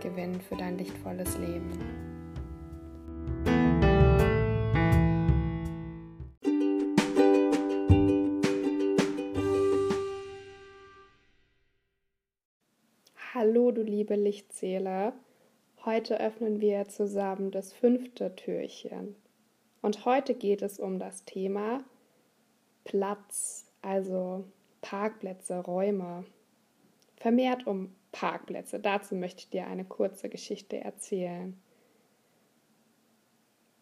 gewinnen für dein lichtvolles Leben. Hallo, du liebe Lichtseele. Heute öffnen wir zusammen das fünfte Türchen. Und heute geht es um das Thema Platz, also Parkplätze, Räume. Vermehrt um Parkplätze. Dazu möchte ich dir eine kurze Geschichte erzählen.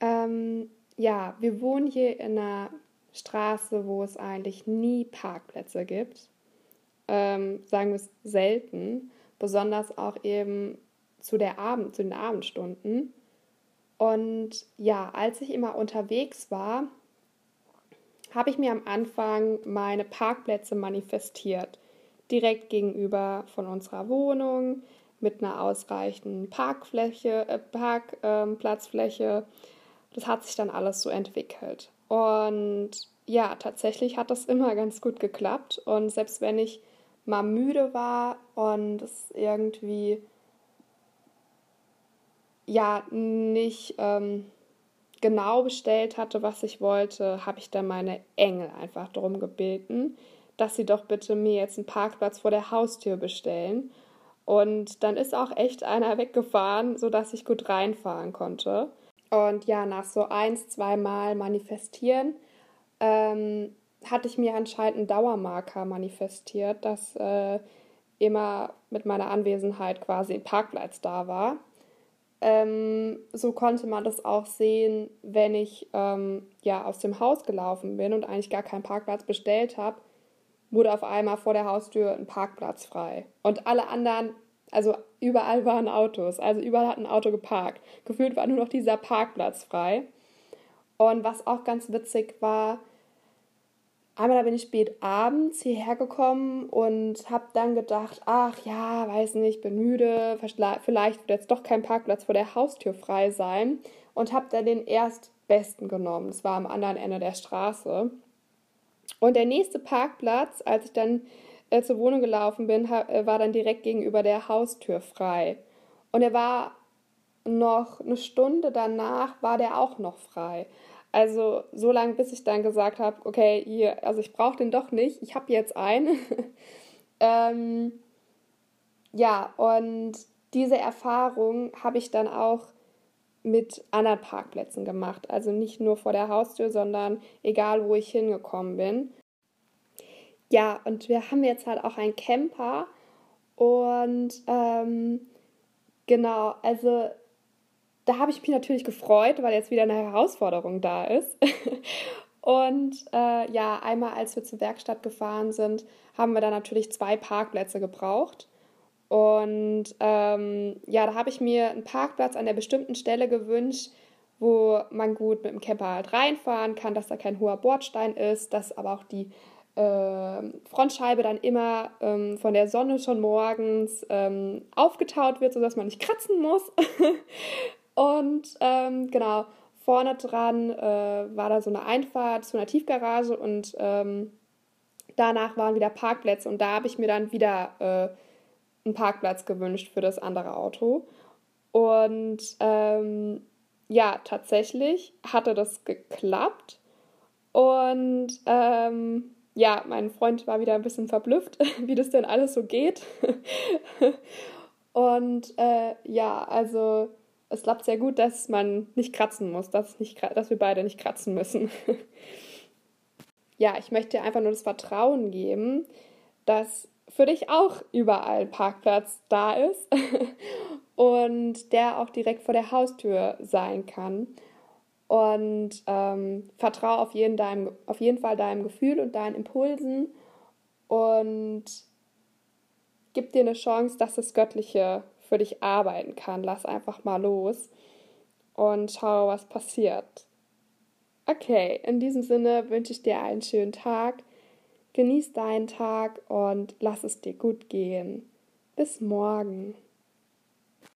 Ähm, ja, wir wohnen hier in einer Straße, wo es eigentlich nie Parkplätze gibt. Ähm, sagen wir es selten, besonders auch eben zu, der Abend, zu den Abendstunden. Und ja, als ich immer unterwegs war, habe ich mir am Anfang meine Parkplätze manifestiert direkt gegenüber von unserer Wohnung mit einer ausreichenden Parkfläche, äh, Parkplatzfläche. Ähm, das hat sich dann alles so entwickelt. Und ja, tatsächlich hat das immer ganz gut geklappt. Und selbst wenn ich mal müde war und es irgendwie ja nicht ähm, genau bestellt hatte, was ich wollte, habe ich dann meine Engel einfach darum gebeten, dass sie doch bitte mir jetzt einen Parkplatz vor der Haustür bestellen. Und dann ist auch echt einer weggefahren, sodass ich gut reinfahren konnte. Und ja, nach so eins, zweimal manifestieren ähm, hatte ich mir anscheinend einen Dauermarker manifestiert, dass äh, immer mit meiner Anwesenheit quasi ein Parkplatz da war. Ähm, so konnte man das auch sehen, wenn ich ähm, ja aus dem Haus gelaufen bin und eigentlich gar keinen Parkplatz bestellt habe, wurde auf einmal vor der Haustür ein Parkplatz frei. Und alle anderen, also überall waren Autos, also überall hat ein Auto geparkt. Gefühlt war nur noch dieser Parkplatz frei. Und was auch ganz witzig war, einmal bin ich spät abends hierher gekommen und habe dann gedacht, ach ja, weiß nicht, bin müde, vielleicht wird jetzt doch kein Parkplatz vor der Haustür frei sein und habe dann den erstbesten genommen. Das war am anderen Ende der Straße. Und der nächste Parkplatz, als ich dann äh, zur Wohnung gelaufen bin, hab, äh, war dann direkt gegenüber der Haustür frei. Und er war noch eine Stunde danach, war der auch noch frei. Also so lange, bis ich dann gesagt habe, okay, hier, also ich brauche den doch nicht, ich habe jetzt einen. ähm, ja, und diese Erfahrung habe ich dann auch mit anderen Parkplätzen gemacht. Also nicht nur vor der Haustür, sondern egal, wo ich hingekommen bin. Ja, und wir haben jetzt halt auch einen Camper. Und ähm, genau, also da habe ich mich natürlich gefreut, weil jetzt wieder eine Herausforderung da ist. und äh, ja, einmal als wir zur Werkstatt gefahren sind, haben wir da natürlich zwei Parkplätze gebraucht. Und ähm, ja, da habe ich mir einen Parkplatz an der bestimmten Stelle gewünscht, wo man gut mit dem Camper halt reinfahren kann, dass da kein hoher Bordstein ist, dass aber auch die äh, Frontscheibe dann immer ähm, von der Sonne schon morgens ähm, aufgetaut wird, sodass man nicht kratzen muss. und ähm, genau, vorne dran äh, war da so eine Einfahrt zu einer Tiefgarage und ähm, danach waren wieder Parkplätze und da habe ich mir dann wieder äh, einen Parkplatz gewünscht für das andere Auto. Und ähm, ja, tatsächlich hatte das geklappt. Und ähm, ja, mein Freund war wieder ein bisschen verblüfft, wie das denn alles so geht. Und äh, ja, also es klappt sehr gut, dass man nicht kratzen muss, dass, nicht, dass wir beide nicht kratzen müssen. ja, ich möchte einfach nur das Vertrauen geben, dass für dich auch überall Parkplatz da ist und der auch direkt vor der Haustür sein kann. Und ähm, vertraue auf jeden, auf jeden Fall deinem Gefühl und deinen Impulsen und gib dir eine Chance, dass das Göttliche für dich arbeiten kann. Lass einfach mal los und schau, was passiert. Okay, in diesem Sinne wünsche ich dir einen schönen Tag. Genieß deinen Tag und lass es dir gut gehen. Bis morgen.